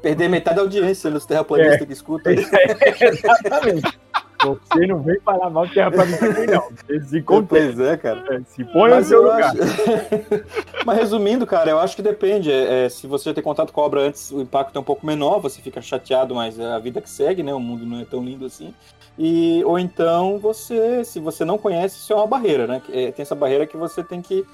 perder metade da audiência nos terraplanistas é. que escutam. *laughs* É, exatamente. Você não vem falar mal de Terra pra mim também, não. Se. *laughs* Pois é, cara. É, Se põe no seu eu lugar. acho. *laughs* Mas resumindo, cara, eu acho que depende. É, é, se você já tem contato com a obra antes, o impacto é um pouco menor, você fica chateado, mas é a vida que segue, né? O mundo não é tão lindo assim. E, ou então você, se você não conhece, isso é uma barreira, né? É, tem essa barreira que você tem que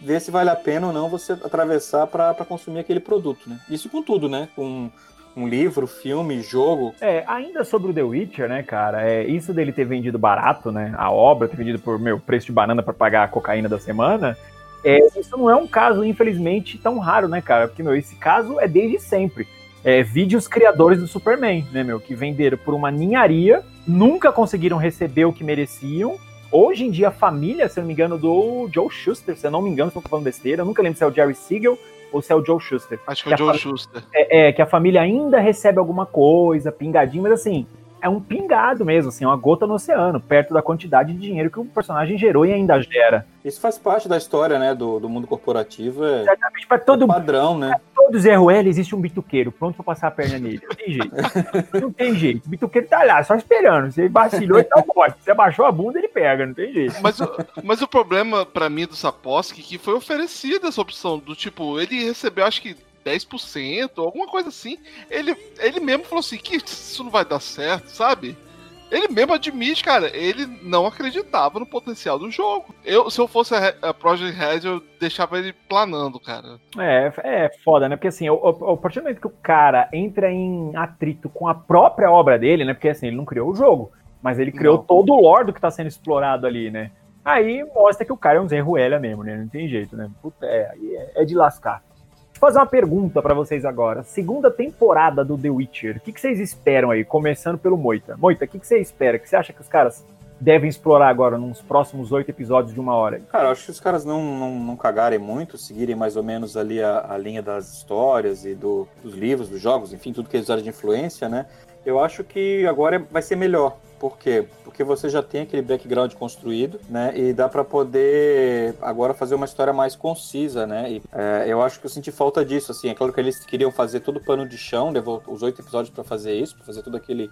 ver se vale a pena ou não você atravessar para consumir aquele produto, né? Isso com tudo, né? Com um livro, filme, jogo. É, ainda sobre o The Witcher, né, cara? É, isso dele ter vendido barato, né? A obra ter vendido por meu preço de banana pra pagar a cocaína da semana. É, isso não é um caso, infelizmente, tão raro, né, cara? Porque, meu, esse caso é desde sempre. É, vídeos criadores do Superman, né, meu? Que venderam por uma ninharia, nunca conseguiram receber o que mereciam. Hoje em dia, a família, se eu não me engano, do Joe Schuster, se eu não me engano, estou falando besteira, eu nunca lembro se é o Jerry Siegel ou se é o Joe Schuster. Acho que é o Que Joe Schuster. É, é, que a família ainda recebe alguma coisa, pingadinho, mas assim, é um pingado mesmo, assim, uma gota no oceano, perto da quantidade de dinheiro que o personagem gerou e ainda gera. Isso faz parte da história, né? Do, do mundo corporativo. É, Exatamente, para todo, é padrão, né? todo Zé Ruela existe um bituqueiro pronto pra passar a perna nele. Não tem jeito. *laughs* Não tem jeito. O bituqueiro tá lá, só esperando. Você vacilou e tá *laughs* morto. Você abaixou a bunda, ele pega, não tem jeito. Mas, o- mas o problema pra mim do Saposki é que foi oferecida essa opção do tipo, ele recebeu acho que 10%, alguma coisa assim. Ele, ele mesmo falou assim, que isso não vai dar certo, sabe? Ele mesmo admite, cara, ele não acreditava no potencial do jogo. Eu, se eu fosse a, a Project Red, eu deixava ele planando, cara. É, é foda, né? Porque assim, o, o, a partir do momento que o cara entra em atrito com a própria obra dele, né? Porque assim, ele não criou o jogo, mas ele criou Não. todo o lore do que tá sendo explorado ali, né? Aí mostra que o cara é um Zé Ruela mesmo, né? Não tem jeito, né? Puta, é, é, é de lascar. Fazer uma pergunta pra vocês agora. Segunda temporada do The Witcher. O que, que vocês esperam aí? Começando pelo Moita. Moita, o que, que você espera? O que você acha que os caras devem explorar agora nos próximos oito episódios de uma hora? Cara, acho que os caras não, não, não cagarem muito, seguirem mais ou menos ali a, a linha das histórias e do- dos livros, dos jogos, enfim, tudo que eles usaram de influência, né? Eu acho que agora vai ser melhor. Por quê? Porque você já tem aquele background construído, né? E dá pra poder agora fazer uma história mais concisa, né? E, é, eu acho que eu senti falta disso, assim. É claro que eles queriam fazer todo o pano de chão, levou os oito episódios pra fazer isso, pra fazer todo aquele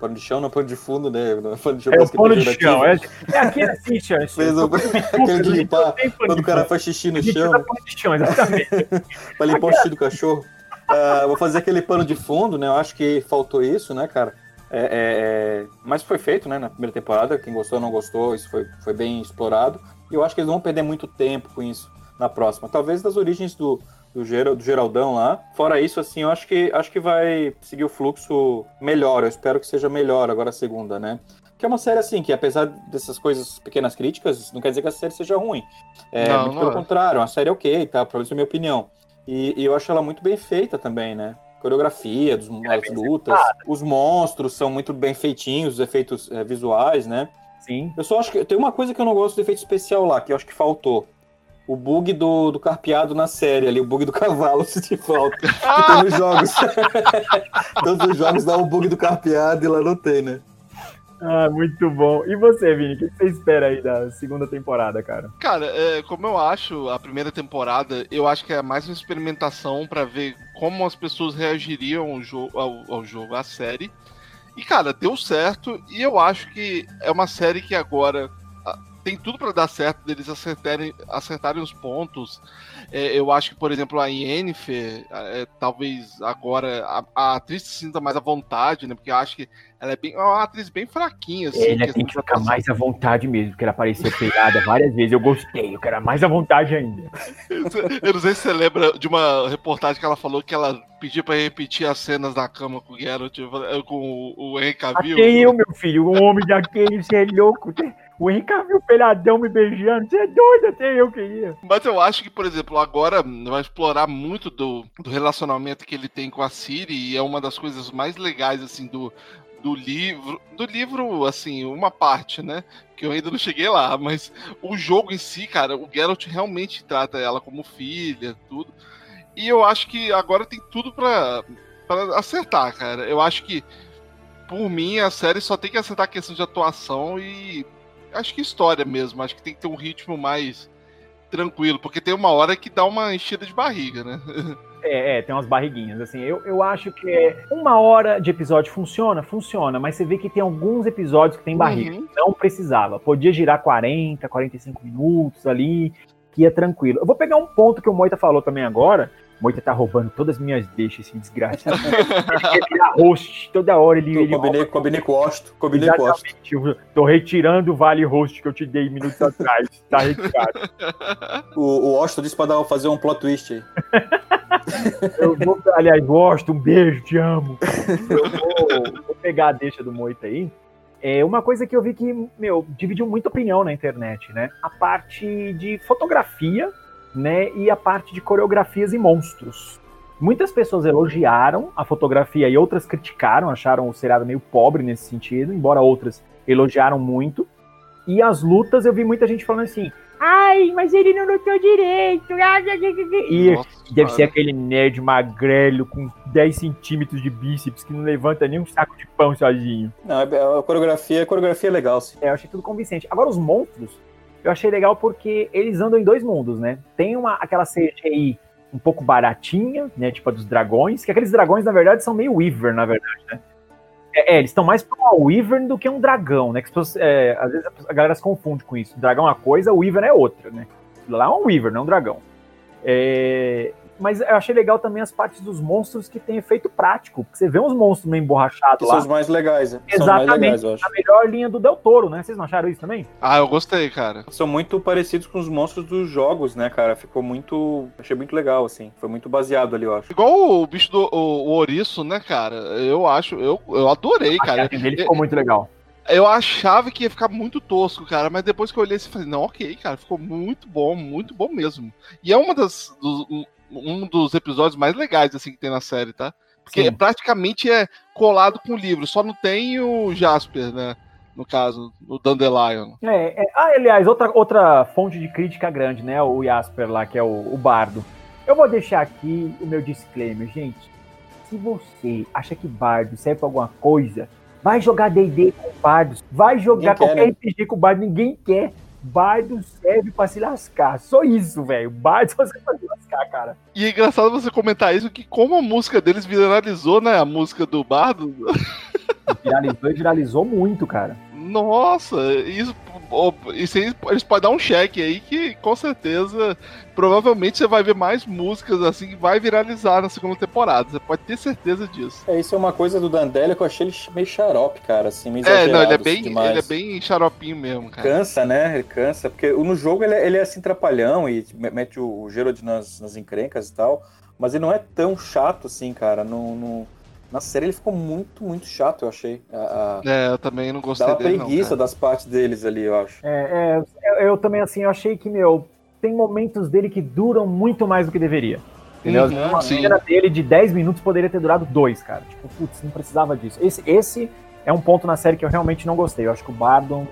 pano de chão, não pano de fundo, né? Não, Pano de chão É o pano de pejorativo. chão. É, é aqui assim. *laughs* Fez o- aquele *laughs* de limpar quando o cara faz xixi no chão. pano de chão, exatamente. *laughs* Pra limpar o xixi do cachorro. Ah, vou fazer aquele pano de fundo, né? Eu acho que faltou isso, né, cara? É, é, é, Mas foi feito, né, na primeira temporada. Quem gostou não gostou, isso foi, foi bem explorado. E eu acho que eles não vão perder muito tempo com isso na próxima. Talvez das origens do, do, Geral- do Geraldão lá. Fora isso, assim, eu acho que, acho que vai seguir o fluxo melhor. Eu espero que seja melhor agora a segunda, né? Que é uma série assim, que apesar dessas coisas, pequenas críticas, não quer dizer que a série seja ruim. É, Não, muito não pelo é. contrário, uma série ok, tá? Pelo menos é a minha opinião. E, e eu acho ela muito bem feita também, né? Coreografia, dos, é das lutas, os monstros são muito bem feitinhos, os efeitos é, visuais, né? Sim. Eu só acho que tem uma coisa que eu não gosto do efeito especial lá, que eu acho que faltou. O bug do, do carpeado na série ali, o bug do *laughs* cavalo, se te falta. Que tem nos jogos. *laughs* Todos os jogos dá o bug do carpeado e lá não tem, né? Ah, muito bom. E você, Vini, o que você espera aí da segunda temporada, cara? Cara, é, como eu acho a primeira temporada, eu acho que é mais uma experimentação pra ver como as pessoas reagiriam ao, jo ao, ao jogo, à série. E, cara, deu certo. E eu acho que é uma série que agora tem tudo pra dar certo, deles acertarem, acertarem os pontos. É, eu acho que, por exemplo, a Yennefer, é, talvez agora a, a atriz se sinta mais à vontade, né? Porque acho que ela é, bem, é uma atriz bem fraquinha. Assim, Ele tem de que ficar atuação. mais à vontade mesmo, porque ele apareceu pegada várias vezes. Eu gostei, eu quero mais à vontade ainda. Eu não sei se você lembra de uma reportagem que ela falou que ela pediu pra repetir as cenas da cama com o Geralt, com o- o Henry Cavill. Até eu, meu filho, um homem daquele, você é louco. O Henrique viu o peladão me beijando, você é doido, até eu queria. Mas eu acho que, por exemplo, agora vai explorar muito do, do relacionamento que ele tem com a Siri e é uma das coisas mais legais, assim, do, do livro. Do livro, assim, uma parte, né? Que eu ainda não cheguei lá, mas o jogo em si, cara, o Geralt realmente trata ela como filha, tudo. E eu acho que agora tem tudo pra acertar, cara. Eu acho que, por mim, a série só tem que acertar a questão de atuação e acho que história mesmo. Acho que tem que ter um ritmo mais tranquilo, porque tem uma hora que dá uma enchida de barriga, né? *laughs* É, é, tem umas barriguinhas, assim. Eu, eu acho que é uma hora de episódio funciona? Funciona, mas você vê que tem alguns episódios que tem barriga. Uhum. Não precisava. Podia girar 40, 45 minutos ali, que ia tranquilo. Eu vou pegar um ponto que o Moita falou também agora. O Moita tá roubando todas as minhas deixas, esse desgraçado. *laughs* ele virar host toda hora. Ele, ele combinei, combinei com o Osto. Combinei com o Osto. Tô retirando o vale host que eu te dei minutos *laughs* atrás. Tá retirado. O, o Osto disse pra dar, fazer um plot twist aí. Eu vou, aliás, gosto, um beijo, te amo. Eu vou, *laughs* vou pegar a deixa do Moita aí. É uma coisa que eu vi que, meu, dividiu muita opinião na internet, né? A parte de fotografia, né? E a parte de coreografias e monstros. Muitas pessoas elogiaram a fotografia e outras criticaram, acharam o seriado meio pobre nesse sentido, embora outras elogiaram muito. E as lutas, eu vi muita gente falando assim: ai, mas ele não lutou direito. E Nossa, Deve cara. ser aquele nerd magrelo com 10 centímetros de bíceps que não levanta nem um saco de pão sozinho. Não, é- a coreografia, a coreografia é legal, sim. É, eu achei tudo convincente. Agora, os monstros, eu achei legal porque eles andam em dois mundos, né? Tem uma, aquela CGI um pouco baratinha, né? Tipo a dos dragões, que aqueles dragões, na verdade, são meio Weaver, na verdade, né? É, é, eles estão mais pra um Weaver do que um dragão, né? Que é, às vezes a galera se confunde com isso. O dragão é uma coisa, o Weaver é outra, né? Lá é um Weaver, não é um dragão. É, mas eu achei legal também as partes dos monstros que tem efeito prático. Porque você vê uns monstros meio Que emborrachados são lá. os mais legais, né? São os mais Exatamente. legais, eu acho. A melhor linha do Del Toro, né? Vocês não acharam isso também? Ah, eu gostei, cara. São muito parecidos com os monstros dos jogos, né, cara? Ficou muito. Achei muito legal, assim. Foi muito baseado ali, eu acho. Igual o bicho do o, o ouriço, né, cara? Eu acho, eu, eu adorei, A cara. maquiagem dele ficou muito legal. Eu achava que ia ficar muito tosco, cara, mas depois que eu olhei assim, falei, não, ok, cara, ficou muito bom, muito bom mesmo. E é uma das, dos- um, dos episódios mais legais, assim, que tem na série, tá? Porque Sim. praticamente é colado com o livro, só não tem o Jasper, né? No caso, o Dandelion. É, é- ah, aliás, outra, outra fonte de crítica grande, né? O Jasper lá, que é o, o bardo. Eu vou deixar aqui o meu disclaimer, gente. Se você acha que bardo serve pra alguma coisa, vai jogar D&D com bardos. Vai jogar Ninguém quer, qualquer né? RPG com bardo, ninguém quer. Bardo serve pra se lascar. Só isso, velho. Bardo só *laughs* serve pra se lascar, cara. E é engraçado você comentar isso, que como a música deles viralizou, né? A música do Bardo, *laughs* Viralizou e viralizou muito, cara. Nossa, isso, isso aí, eles podem dar um cheque aí que com certeza, provavelmente você vai ver mais músicas assim que vai viralizar na segunda temporada. Você pode ter certeza disso. É, isso é uma coisa do Dandelion que eu achei ele meio xarope, cara, assim, meio É, não, ele é bem, demais. ele é bem xaropinho mesmo, cara. Cansa, né? Ele cansa. Porque no jogo ele é, ele é assim, trapalhão e me- mete o, o Gerald nas, nas encrencas e tal. Mas ele não é tão chato assim, cara. No- na série ele ficou muito, muito chato, eu achei. A, a- É, eu também não gostei Dava dele não, preguiça cara. das partes deles ali, eu acho. É, é, eu, eu também, assim, eu achei que, meu, tem momentos dele que duram muito mais do que deveria. Entendeu? Uhum, Uma cena dele de 10 minutos poderia ter durado dois, cara. Tipo, putz, não precisava disso. Esse, esse é um ponto na série que eu realmente não gostei. Eu acho que o Bardo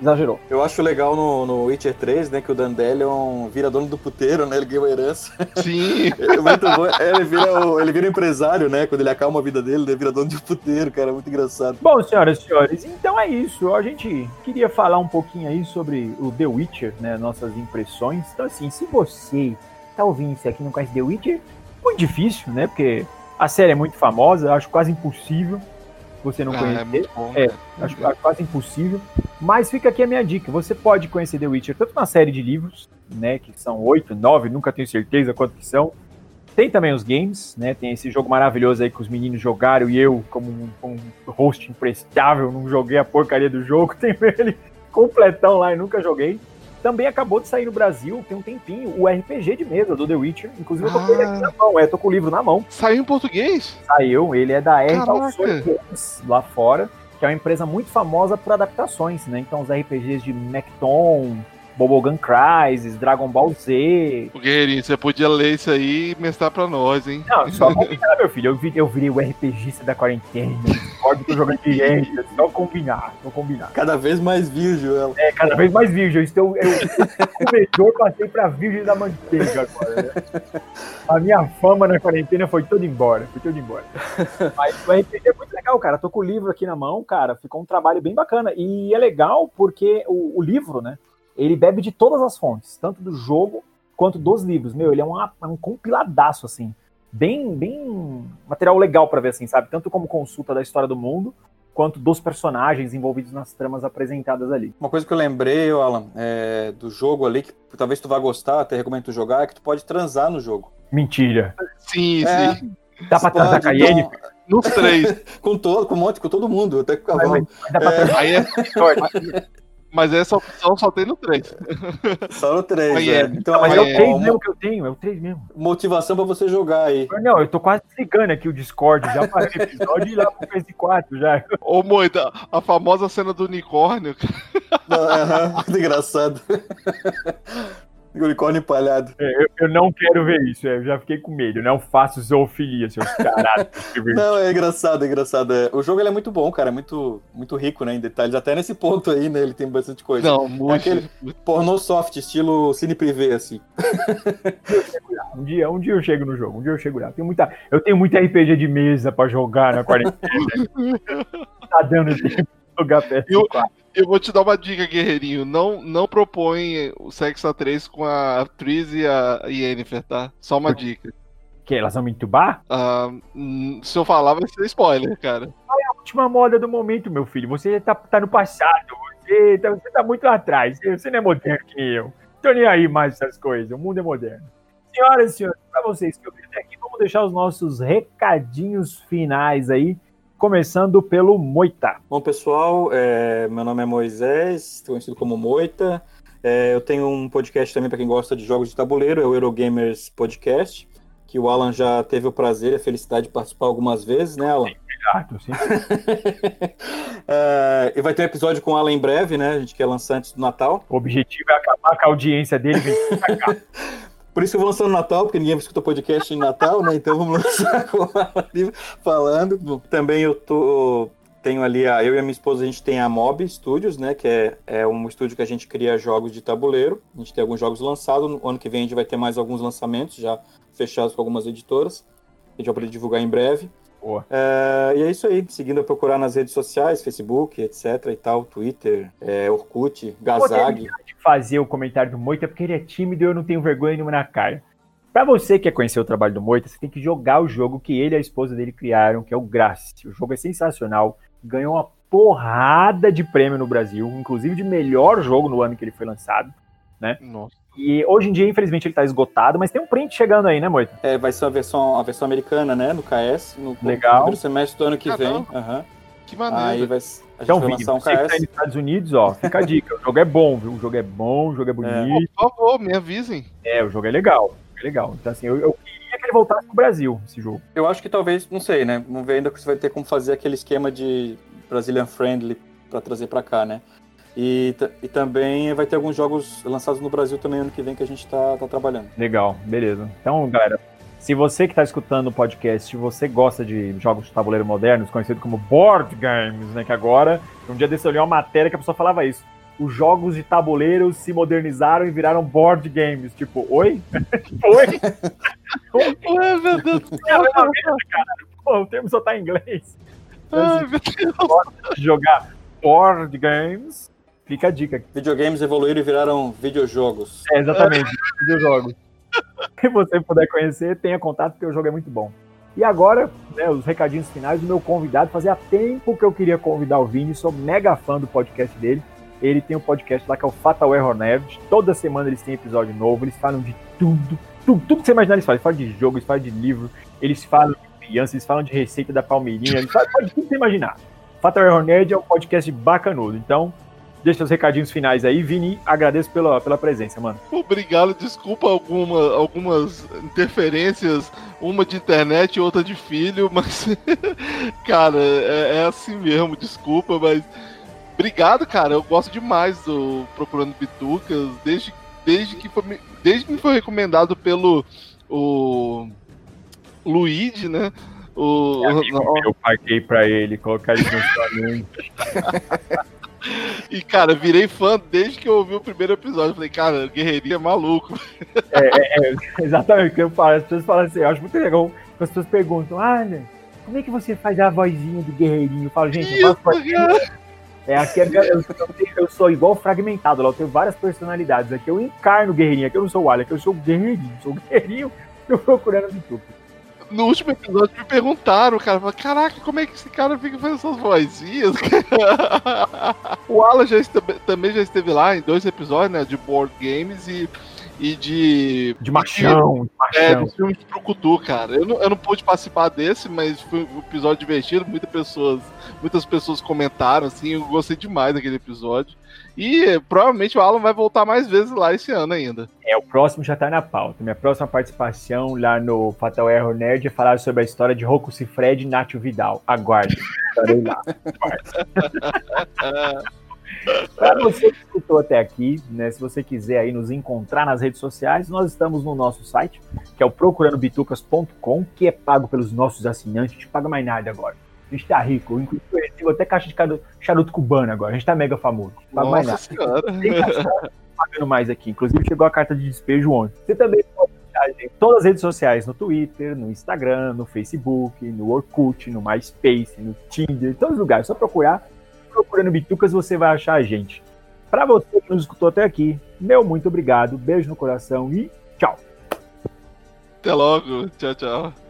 exagerou. Eu acho legal no, no Witcher 3, né, que o Dandelion vira dono do puteiro, né? Ele ganha uma herança. Sim, *laughs* É muito bom. É, Ele vira, o, ele vira empresário, né? Quando ele acalma a vida dele, ele vira dono de puteiro, cara. Muito engraçado. Bom, senhoras e senhores, então é isso. A gente queria falar um pouquinho aí sobre o The Witcher, né? Nossas impressões. Então, assim, se você tá ouvindo isso aqui e não conhece The Witcher, muito difícil, né? Porque a série é muito famosa, eu acho quase impossível você não Ah, conhecer. é bom. É. Acho, acho quase impossível. Mas fica aqui a minha dica. Você pode conhecer The Witcher tanto na série de livros, né? Que são oito, nove, nunca tenho certeza quanto que são. Tem também os games, né? Tem esse jogo maravilhoso aí que os meninos jogaram e eu, como um, um host imprestável, não joguei a porcaria do jogo. *laughs* Tem ele completão lá e nunca joguei. Também acabou de sair no Brasil, tem um tempinho, o RPG de mesa do The Witcher. Inclusive, eu tô com ele aqui na mão, é, tô com o livro na mão Saiu em português? saiu, ele é da. Valsor Games, lá fora, que é uma empresa muito famosa por adaptações, né? Então os RPGs de Mecton, Bobogun Crisis, Dragon Ball Z. O Guerreirinho, você podia ler isso aí e mestrar pra nós, hein? Não, só combinar, meu filho. Eu, vi, eu virei o RPGista da quarentena. Discordo que eu jogando direito. Só combinar, só combinar. Cada vez mais virgem ela. É, cada vez mais virgem. Eu estou, eu, eu comedor, passei pra virgem da manteiga agora, né? A minha fama na quarentena foi toda embora. Foi toda embora. Mas o RPG é muito legal, cara. Tô com o livro aqui na mão, cara. Ficou um trabalho bem bacana. E é legal porque o, o livro, né? Ele bebe de todas as fontes, tanto do jogo quanto dos livros. Meu, ele é, uma- é um compiladaço, assim. bem, bem material legal para ver, assim, sabe? Tanto como consulta da história do mundo, quanto dos personagens envolvidos nas tramas apresentadas ali. Uma coisa que eu lembrei, Alan, é, do jogo ali, que talvez tu vá gostar, até recomendo tu jogar, é que tu pode transar no jogo. Mentira. Sim, É. sim. Dá pra transar com a Yene? então, Nos três. *laughs* com todo, com um monte, com todo mundo, até com o Mas, cavalo. mas dá pra transar Aí é, mas essa opção só tem no 3. Só no 3, Aí é. é. Então, Não, mas Aí é o é 3 uma mesmo que eu tenho, é o 3 mesmo. motivação pra você jogar aí. Não, eu tô quase desligando aqui o Discord, já parei o episódio e ir lá pro PS4 já. Ô, Moita, a famosa cena do unicórnio. Aham, Muito engraçado. Unicórnio empalhado. É, eu, eu não quero ver isso, é, eu já fiquei com medo. Não faço zoofilia, seus caralhos. *laughs* Não, é engraçado, é engraçado. é. O jogo ele é muito bom, cara. É muito, muito rico, né? Em detalhes. Até nesse ponto aí, né? Ele tem bastante coisa. Não, muito. aquele- Pornô soft, estilo cine privê, assim. Um dia, um dia eu chego no jogo, um dia eu chego lá. Tenho muita, eu tenho muito RPG de mesa pra jogar na quarentena. *laughs* tá dando tempo de jogar PS4. Eu vou te dar uma dica, guerreirinho. Não, não propõe o sexo a 3 com a Tris e a Yennefer, tá? Só uma dica. Que elas vão me entubar? Ah, se eu falar, vai ser spoiler, cara. A última moda do momento, meu filho. Você tá, tá no passado. Você tá, você tá muito atrás. Você, não é moderno que nem eu. Tô nem aí mais essas coisas. O mundo é moderno. Senhoras e senhores, pra vocês que ouviram até aqui, vamos deixar os nossos recadinhos finais aí. Começando pelo Moita. Bom, pessoal, é, meu nome é Moisés, conhecido como Moita. É, eu tenho um podcast também para quem gosta de jogos de tabuleiro, é o Eurogamers Podcast, que o Alan já teve o prazer e a felicidade de participar algumas vezes, né, Alan? Obrigado, sim. *laughs* É, e vai ter um episódio com o Alan em breve, né? A gente quer lançar antes do Natal. O objetivo é acabar com a audiência dele. *laughs* Por isso eu vou lançar no Natal, porque ninguém escuta podcast em Natal, né? Então vamos *laughs* lançar com Alan ali falando. Também eu tô. Tenho ali, a, eu e a minha esposa, a gente tem a Mob Studios, né? Que é, é um estúdio que a gente cria jogos de tabuleiro. A gente tem alguns jogos lançados. No ano que vem a gente vai ter mais alguns lançamentos já fechados com algumas editoras. A gente vai poder divulgar em breve. Boa. É, e é isso aí. Seguindo a procurar nas redes sociais, Facebook, etc. e tal, Twitter, é, Orkut, Gazag. de fazer o comentário do Moita porque ele é tímido e eu não tenho vergonha nenhuma na cara. Pra você que quer conhecer o trabalho do Moita, você tem que jogar o jogo que ele e a esposa dele criaram, que é o Grace. O jogo é sensacional, ganhou uma porrada de prêmio no Brasil, inclusive de melhor jogo no ano que ele foi lançado. Nossa. E hoje em dia, infelizmente, ele tá esgotado, mas tem um print chegando aí, né, Moita? É, vai ser a versão, a versão americana, né? No KS, no Legal. primeiro semestre do ano que vem. Aham. Que Aí maneiro. vai, a gente Então, vai Vini, lançar um você que tá aí KS. nos Estados Unidos, ó, fica a dica. O jogo é bom, viu? O jogo é bom, o jogo é bonito. Por favor, me avisem. É, o jogo é legal. É legal. Então, assim, eu, eu queria que ele voltasse pro Brasil, esse jogo. Eu acho que talvez, não sei, né? Vamos ver ainda que você vai ter como fazer aquele esquema de Brazilian Friendly pra trazer pra cá, né? E, e também vai ter alguns jogos lançados no Brasil também ano que vem que a gente tá, tá trabalhando. Legal, beleza. Então, galera, se você que está escutando o podcast, se você gosta de jogos de tabuleiro modernos, conhecido como board games, né? Que agora, um dia desse eu li uma matéria que a pessoa falava isso. Os jogos de tabuleiro se modernizaram e viraram board games. Tipo, oi? *laughs* oi? Ué, meu Deus do É cara. Pô, o termo só tá em inglês. Então, Ai, meu Deus. de jogar board games, fica a dica aqui. Videogames evoluíram e viraram videojogos. É, exatamente, *laughs* videojogos. Se você puder conhecer, tenha contato, porque o jogo é muito bom. E agora, né, os recadinhos finais do meu convidado. Fazia tempo que eu queria convidar o Vini, sou mega fã do podcast dele. Ele tem um podcast lá que é o Fatal Error Nerd. Toda semana eles têm episódio novo, eles falam de tudo. Tudo, tudo que você imaginar eles falam. Eles falam de jogo, eles falam de livro, eles falam de criança, eles falam de receita da Palmeirinha, eles falam de tudo que você imaginar. Fatal Error Nerd é um podcast bacanudo. Então, deixa os recadinhos finais aí. Vini, agradeço pela, pela presença, mano. Obrigado, desculpa alguma, algumas interferências, uma de internet e outra de filho, *laughs* mas, cara, é, é assim mesmo, desculpa, mas obrigado, cara, eu gosto demais do Procurando Bitucas, desde, desde, que, foi, me- desde que me foi recomendado pelo o Luigi, né? O, Eu paguei pra ele colocar isso no. *laughs* *laughs* e, cara, virei fã desde que eu ouvi o primeiro episódio. Falei, cara, o Guerreirinho é maluco. *laughs* Exatamente o que eu falo. As pessoas falam assim, eu acho muito legal que as pessoas perguntam, ah, né, como é que você faz a vozinha do guerreirinho? Eu falo, gente, eu faço. É, aqui é- eu, eu eu sou igual fragmentado lá, eu tenho várias personalidades. Aqui eu encarno o guerreirinho, aqui eu não sou o Alien, aqui eu sou o guerreirinho, sou o guerreirinho *laughs* tô procurando de tudo. No último episódio me perguntaram, cara, falaram, caraca, como é que esse cara fica fazendo essas vozinhas? *laughs* o Alan já esteve, também já esteve lá em dois episódios, né, de board games e e de. De machão, de machão. É, de filme de Trucutu, cara. Eu não, eu não pude participar desse, mas foi um episódio divertido. Muitas pessoas, muitas pessoas comentaram, assim. Eu gostei demais daquele episódio. E provavelmente o Alan vai voltar mais vezes lá esse ano ainda. É, o próximo já tá na pauta. Minha próxima participação lá no Fatal Error Nerd é falar sobre a história de Rocco Cifred e Nacho Vidal. Aguarde. Estarei lá. Para você que escutou até aqui, né, se você quiser aí nos encontrar nas redes sociais, nós estamos no nosso site, que é o procurandobitucas.com, que é pago pelos nossos assinantes, a gente paga mais nada agora. A gente tá rico, inclusive até caixa de charuto cubano agora, a gente tá mega famoso. Paga mais nada. Senhora. pagando mais aqui, inclusive chegou a carta de despejo ontem. Você também pode em todas as redes sociais, no Twitter, no Instagram, no Facebook, no Orkut, no MySpace, no Tinder, em todos os lugares, só procurar procurando Bitucas, você vai achar a gente. Para você que nos escutou até aqui, meu muito obrigado, beijo no coração e tchau. Até logo, tchau, tchau.